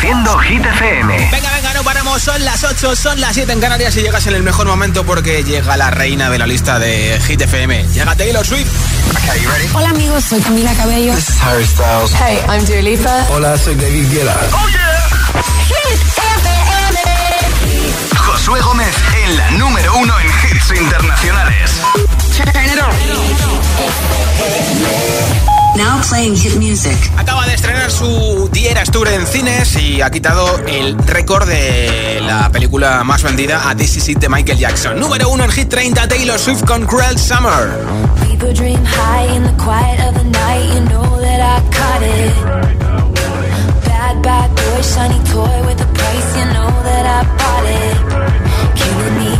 Reproduciendo Hit FM. Venga, venga, no paramos. Son las 8, son las 7 en Canarias y llegas en el mejor momento porque llega la reina de la lista de Hit FM. Llega Taylor Swift. Okay, you ready? Hola amigos, soy Camila Cabello. This is Harry Styles. Hey, I'm Dua Lipa. Hola, soy David Guetta. ¡Oh, yeah! Hit FM. Josué Gómez en la número uno en hits internacionales. Now playing hit music. Acaba de estrenar su Dieras Tour en cines y ha quitado el récord de la película más vendida a This Is It de Michael Jackson. Número uno en Hit 30, Taylor Swift con Cruel Summer. People dream high in the quiet of the night. You know that I caught it. Bad, bad boy, shiny toy with a price. You know that I bought it. Killing me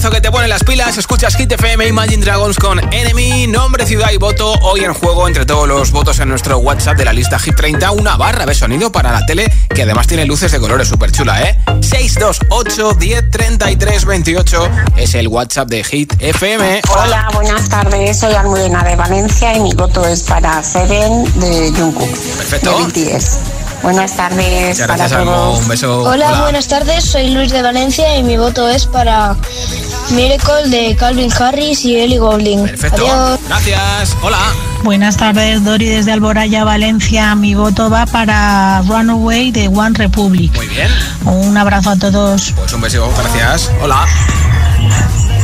temazo que te pone las pilas. Escuchas Hit FM Imagine Dragons con Enemy, nombre, ciudad y voto. Hoy en juego, entre todos los votos en nuestro WhatsApp de la lista Hit 30, una barra de sonido para la tele que además tiene luces de colores súper chula, ¿eh? 628 10 33 28 es el WhatsApp de Hit FM. Hola, buenas tardes. Soy Almudena de Valencia y mi voto es para Seven de Jungkook. Perfecto. De BTS. Buenas tardes Muchas para gracias, Almo. todos. Un beso. Hola, buenas tardes. Soy Luis de Valencia y mi voto es para Miracle de Calvin Harris y Ellie Goulding. Perfecto. Adiós. Gracias. Hola. Buenas tardes, Dori desde Alboraya, Valencia. Mi voto va para Runaway de One Republic. Muy bien. Un abrazo a todos. Pues un beso. Gracias. Hola.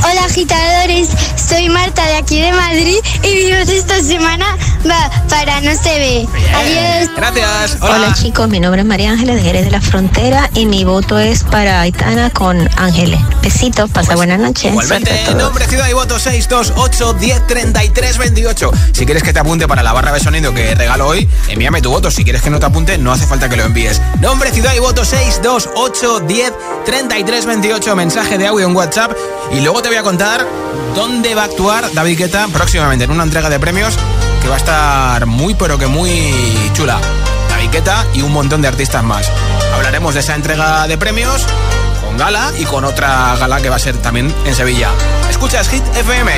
Hola, agitadores. Soy Marta de aquí de Madrid y voto esta semana va para No se ve. Adiós. Gracias. Hola. Hola chicos, mi nombre es María Ángeles de Jerez de la Frontera y mi voto es para Aitana con Ángeles. Besitos, pasa buenas noches. Igualmente, Suerte a todos. nombre, ciudad y voto 628 10 33 28. Si quieres que te apunte para la barra de sonido que regalo hoy, envíame tu voto. Si quieres que no te apunte, no hace falta que lo envíes. Nombre, ciudad y voto 628 10 33 28. Mensaje de audio en WhatsApp. Y luego te voy a contar dónde va a actuar David Guetta próximamente en una entrega de premios que va a estar muy, pero que muy chula. David Guetta y un montón de artistas más. Hablaremos de esa entrega de premios con gala y con otra gala que va a ser también en Sevilla. Escuchas Hit FM.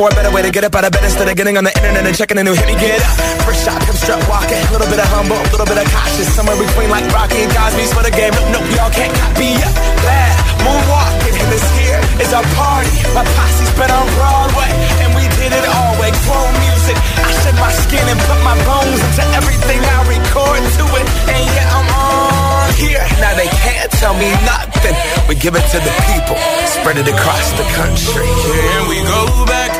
For a better way to get up out of bed instead of getting on the internet and checking a new hit. Me get up. First shot, come strut walking. A little bit of humble, a little bit of cautious. Somewhere between like Rocky and Cosby's for the game. Nope, nope, y'all can't copy yet. Glad moonwalking, and this here is our party. My posse's been on Broadway, and we did it all way. Grown music. I shed my skin and put my bones into everything I record to it. And yeah, I'm on here. Now they can't tell me nothing. We give it to the people, spread it across the country. Here we go back.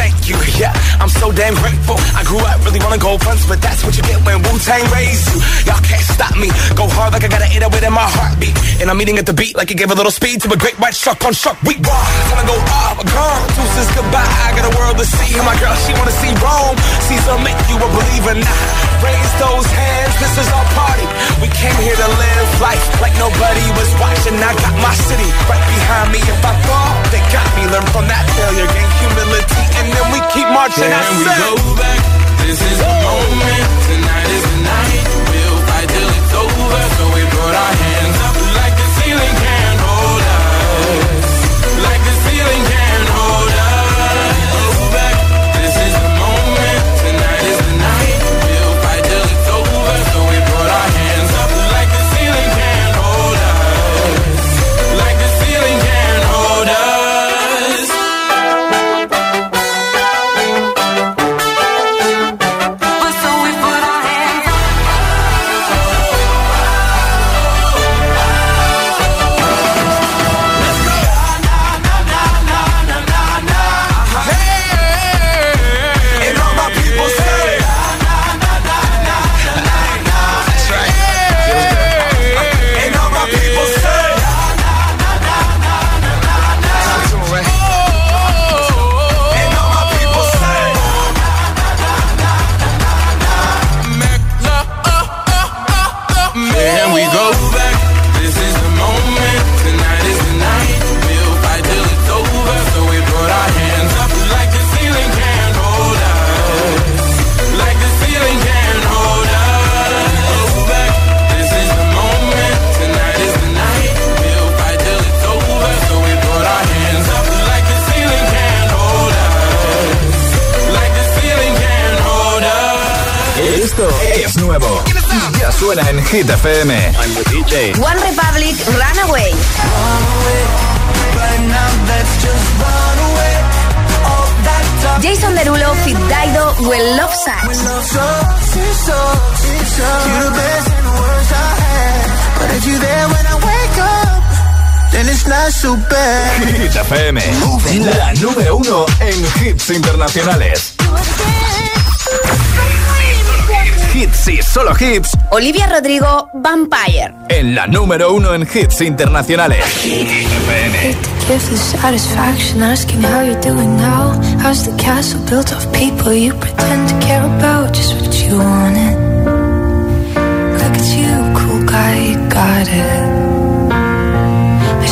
Thank you. Yeah, I'm so damn grateful. I grew up really wanna go fronts, but that's what you get when Wu Tang raised you. Y'all can't stop me. Go hard like I got an 808 in my heartbeat. And I'm eating at the beat like it gave a little speed to a great white shark on shark. We raw. Time to go off. Gone. Deuces goodbye. I got a world to see. And my girl, she wanna see Rome. Caesar make you a believer now. Raise those hands. This is our party. We came here to live life like nobody was watching. I got my city right behind me. If I fall, they got me. Learn from that failure. Gain humility. And then we keep marching. I Can we said- go back? This is the moment. Tonight is the night. We'll fight till it's over. So we put our hands up like the ceiling can't hold us. Like the ceiling can't nuevo. Ya suena en Hit FM. I'm the DJ. One Republic Runaway. Jason Derulo, Fit Dido, Well Love Sucks. Hit FM. La número uno en hits internacionales. Hits y solo hits Olivia Rodrigo, Vampire. en la número uno en hits internacionales. Hit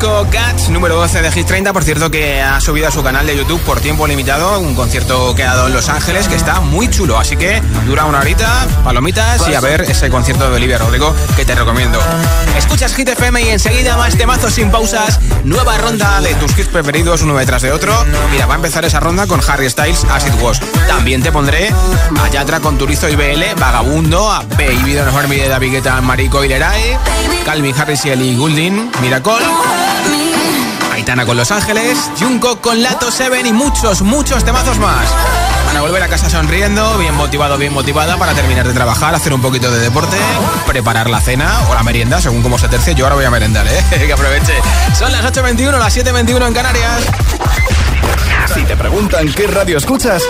Disco Cats, número 12 de Hit 30. Por cierto, que ha subido a su canal de YouTube por tiempo limitado un concierto que ha dado en Los Ángeles que está muy chulo. Así que dura una horita, palomitas y a ver ese concierto de Oliver Rodrigo que te recomiendo. Escuchas Hit FM y enseguida más temazos sin pausas. Nueva ronda de tus hits preferidos uno detrás de otro. Mira, va a empezar esa ronda con Harry Styles, As It Was. También te pondré a con Turizo y BL, Vagabundo, a Baby de Mejor de David Guetta, Marico y Leray, Calvin Harris y Ellie Goulding, Miracle. Aitana con Los Ángeles, Junko con Lato Seven y muchos, muchos temazos más. Van a volver a casa sonriendo, bien motivado, bien motivada para terminar de trabajar, hacer un poquito de deporte, preparar la cena o la merienda, según como se tercie. Yo ahora voy a merendar, ¿eh? que aproveche. Son las 8.21, las 7.21 en Canarias. Si te preguntan qué radio escuchas,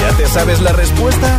¿ya te sabes la respuesta?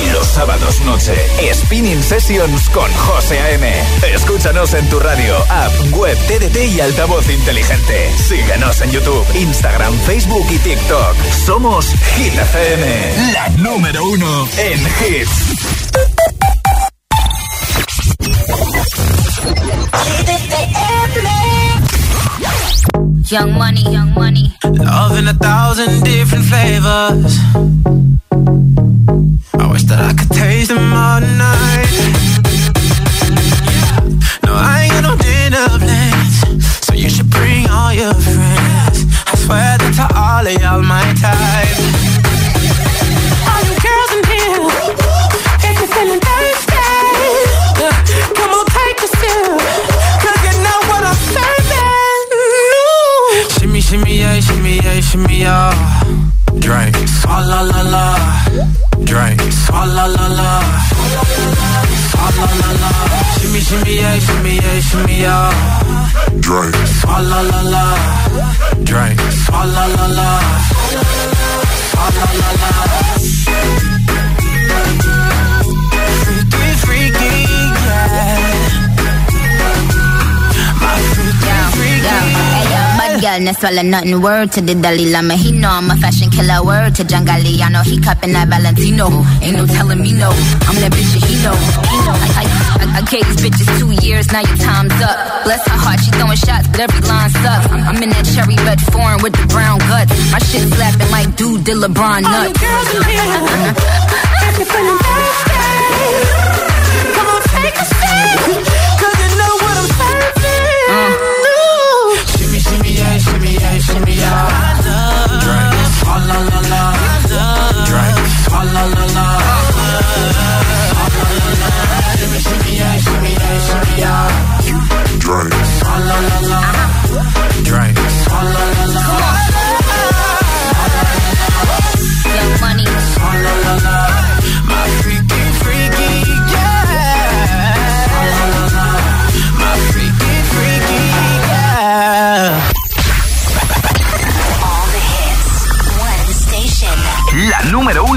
Los sábados noche, Spinning Sessions con José A.M. Escúchanos en tu radio, app, web, TDT y altavoz inteligente. Síguenos en YouTube, Instagram, Facebook y TikTok. Somos Hit FM, la número uno en hits. Young money, young money. Love in a thousand different flavors. Swallow nothing. Word to the Dalai Lama. He know I'm a fashion killer. Word to Jangali. I know he cupping that Valentino. Ain't no telling me no. I'm that bitch that he know. He know. I, I, I, I gave these bitches two years. Now your time's up. Bless her heart, she throwing shots, but every line sucks. I'm, in that cherry red foreign with the brown guts. My shit slapping like dude did LeBron All you girls in here, if you're feeling thirsty, come on, take a sip, Drake. Drake.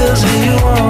feels you want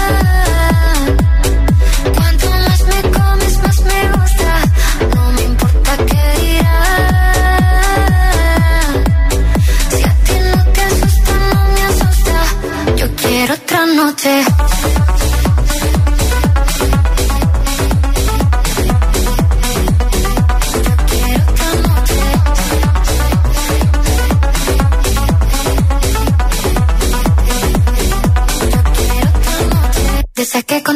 Noche.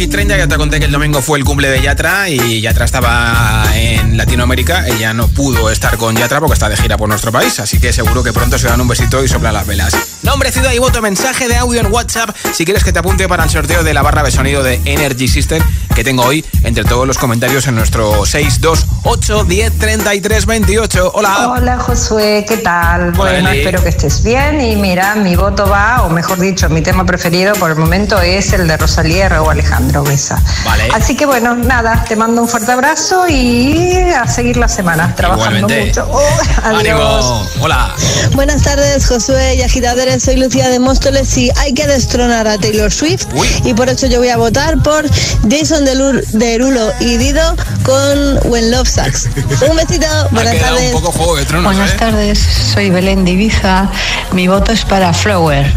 Hit 30. Ya te conté que el domingo fue el cumple de Yatra y Yatra estaba en Latinoamérica. Ella no pudo estar con Yatra porque está de gira por nuestro país. Así que seguro que pronto se dan un besito y soplan las velas. Nombre, ciudad y voto, mensaje de audio en WhatsApp. Si quieres que te apunte para el sorteo de la barra de sonido de Energy System que tengo hoy entre todos los comentarios en nuestro 628 10 33 28. Hola. Hola Josué, ¿qué tal? Bueno, Eli. espero que estés bien y mira, mi voto va, o mejor dicho, mi tema preferido por el momento es el de Rosalía o Alejandro Besa. Vale. Así que bueno, nada, te mando un fuerte abrazo y a seguir la semana, trabajando Igualmente. mucho. Oh, adiós. Ánimo. Hola. Buenas tardes, Josué y agitadores. Soy Lucía de Móstoles y hay que destronar a Taylor Swift. Y por eso yo voy a votar por Jason Delur- Derulo y Dido con When Love Sucks. Un besito, buenas tardes. un poco Juego de Tronos, Buenas ¿eh? tardes, soy Belén de Ibiza. Mi voto es para Flower.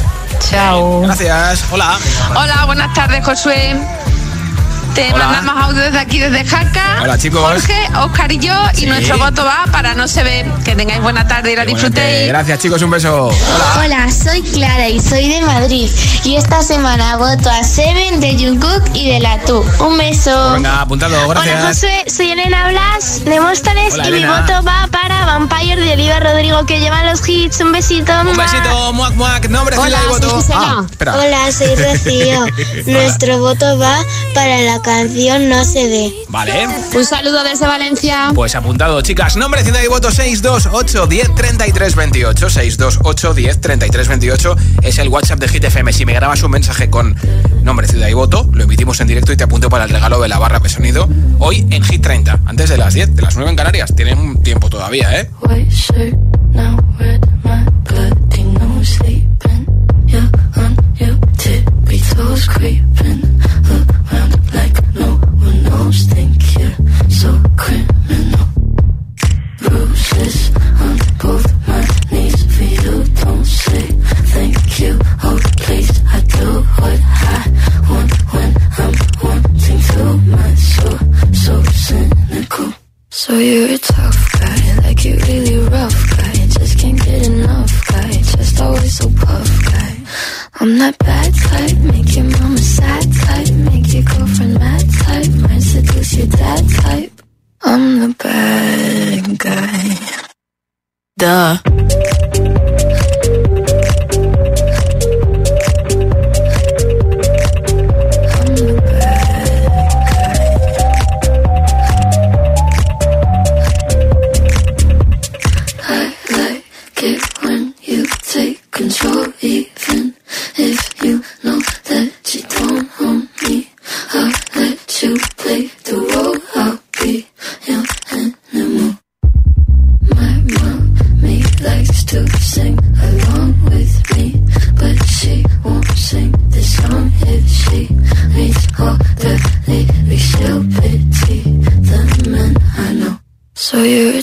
Chao. Gracias. Hola. Hola, buenas tardes, Josué. Te Hola. mandamos audio desde aquí, desde Jaca. Hola, chicos. Jorge, Oscar y yo. Sí. Y nuestro voto va para No se ve. Que tengáis buena tarde y la disfrutéis. Gracias, chicos. Un beso. Hola. Hola, soy Clara y soy de Madrid. Y esta semana voto a Seven de Jungkook y de la Tu. Un beso. Venga, apuntado. Gracias. Hola Josué, soy Elena Blas de Móstoles Hola, y mi voto va para Vampire de Oliva Rodrigo que llevan los hits. Un besito. Un besito, muac, muac. Nombre, ciudad Hola, voto. soy Gisela. Ah. Hola, soy Rocío. Nuestro voto va para la canción No se dé. Vale. Un saludo desde Valencia. Pues apuntado, chicas. Nombre, ciudad y voto 628 10 33 28. 628 10 33 28 es el WhatsApp de Hit FM. Si me grabas un mensaje con nombre, ciudad y voto, lo emitimos en directo y te apunto para el regalo de la barra de sonido hoy en Hit 30, antes de las 10, de las 9 en Canarias. Tienen un tiempo todavía, ¿eh? Now knows. Think you're so criminal. Bruises on both my knees for you. Don't say thank you. Oh, please, I do what I want when I'm wanting to. My soul, so cynical. So you're a tough guy, like you really rough guy. Just can't get enough guy, just always so puff guy. I'm that bad type, make your mama sad type, make your girlfriend mad type, might seduce your dad type. I'm the bad guy. Duh. You're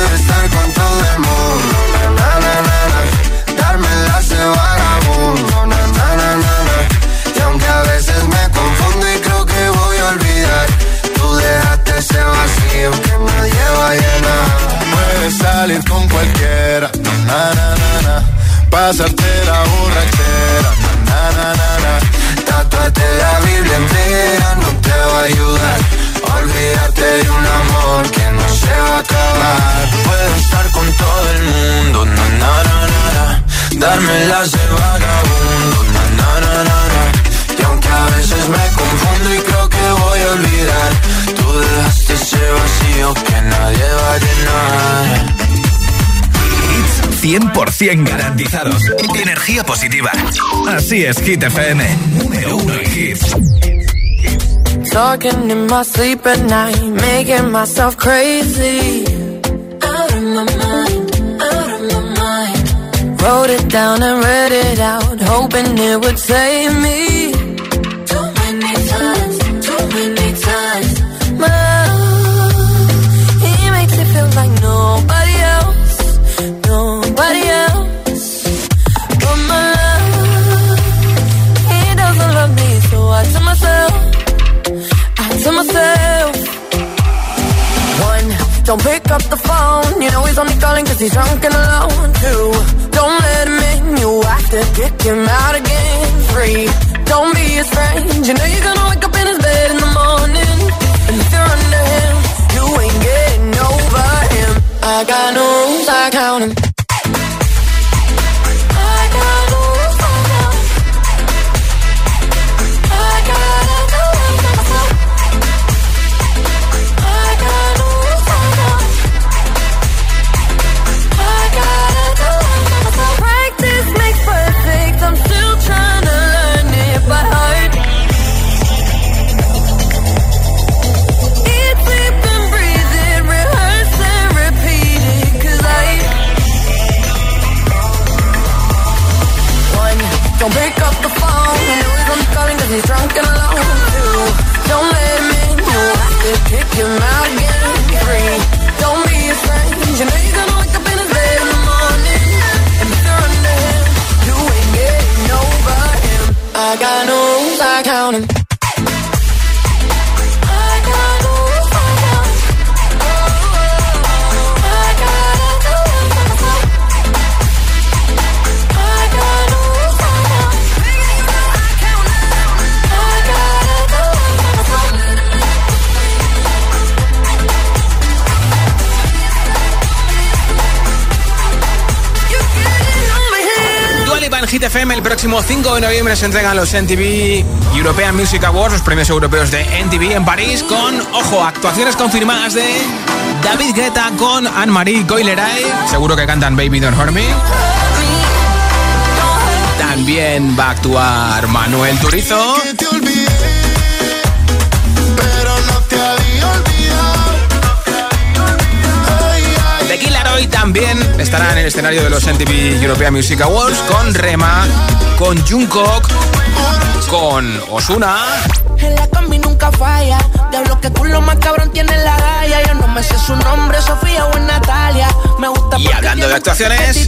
Puedes estar con todo el mundo. Na, na, na, na. Darme la de 100% garantizados. Energía positiva. Así es, Hit FM. Número uno en hits. Talking in my sleep at night, making myself crazy. Out of my mind, out of my mind. Wrote it down and read it out, hoping it would save me. Don't pick up the phone. You know he's only calling cause he's drunk and alone Two, don't let him in. You have to kick him out again. Three, don't be his friend. You know you're gonna wake up in his bed in the morning. And if you're under him You ain't getting over him. I got no rules, I count 'em. 5 de noviembre se entregan los NTV European Music Awards, los premios europeos de NTV en París, con, ojo, actuaciones confirmadas de David Guetta con Anne-Marie Coileray. Seguro que cantan Baby Don't Hurt Me. También va a actuar Manuel Turizo. También estará en el escenario de los MTV European Music Awards con Rema, con Jungkook, con Osuna. Diablo que culo más cabrón tiene la raya. Yo no me sé su nombre, Sofía o Natalia. Me gusta Y hablando de actuaciones,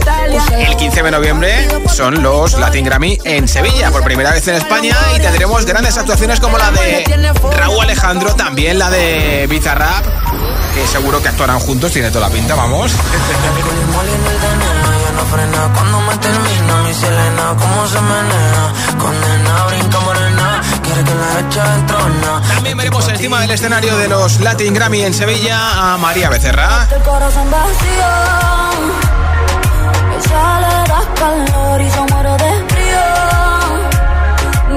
el 15 de noviembre son los Latin Grammy en Sevilla, por primera vez en España, y tendremos grandes actuaciones como la de Raúl Alejandro, también la de Bizarrap, que seguro que actuarán juntos, tiene toda la pinta, vamos. no frena cuando me termina mi Selena, cómo se menea, condena, brinca También veremos encima del escenario de los Latin Grammy en Sevilla a María Becerra. El corazón vacío. Ella le da calor y yo muero de frío.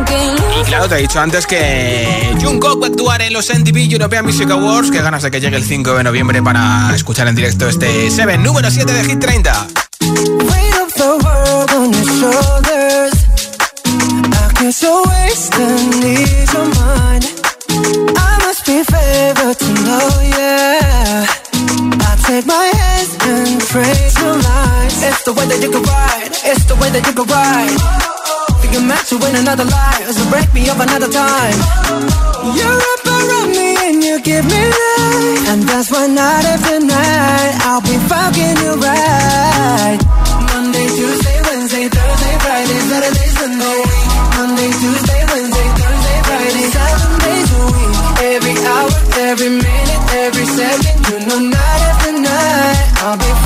Que Y claro, te he dicho antes que Jungkook va a actuar en los MTV European Music Awards. Qué ganas de que llegue el 5 de noviembre para escuchar en directo este 7, número 7 de Hit 30. Of the world on your shoulders. I you're wasting ease of mine. I must be favored to know, yeah. I take my hands and pray to light. It's the way that you can ride. It's the way that you can ride. Oh. Think you're meant to win another life, so break me up another time. Oh. You wrap around me and you give me life, and that's why night after night I'll be fucking you right. Monday, Tuesday, Wednesday, Thursday, Friday, Saturday. Monday, Tuesday, Wednesday, Thursday, Friday, seven days a week. Every hour, every minute, every second, you know night after night I'll be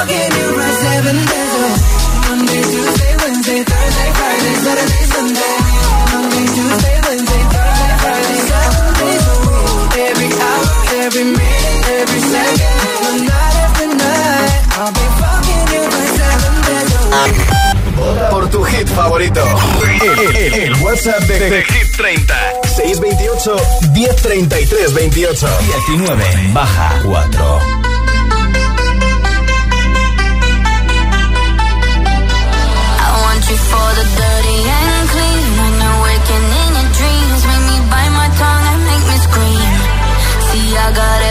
Por tu hit favorito. El, WhatsApp de, de Hit 30. 628 1033 28. 19 baja 4. For the dirty and clean. When waking in your dreams, make me bite my tongue and make me scream. See, I got everything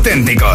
auténtico.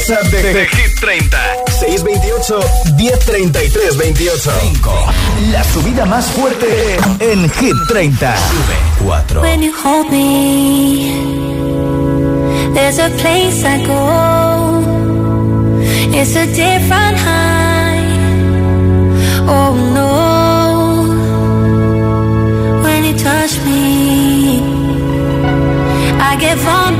WhatsApp de, de, Hit 30. 628 1033 28. 5. La subida más fuerte en Hit 30. Sube 4. When you hold me, there's a place I go. It's a different high. Oh no. When you touch me, I get vulnerable.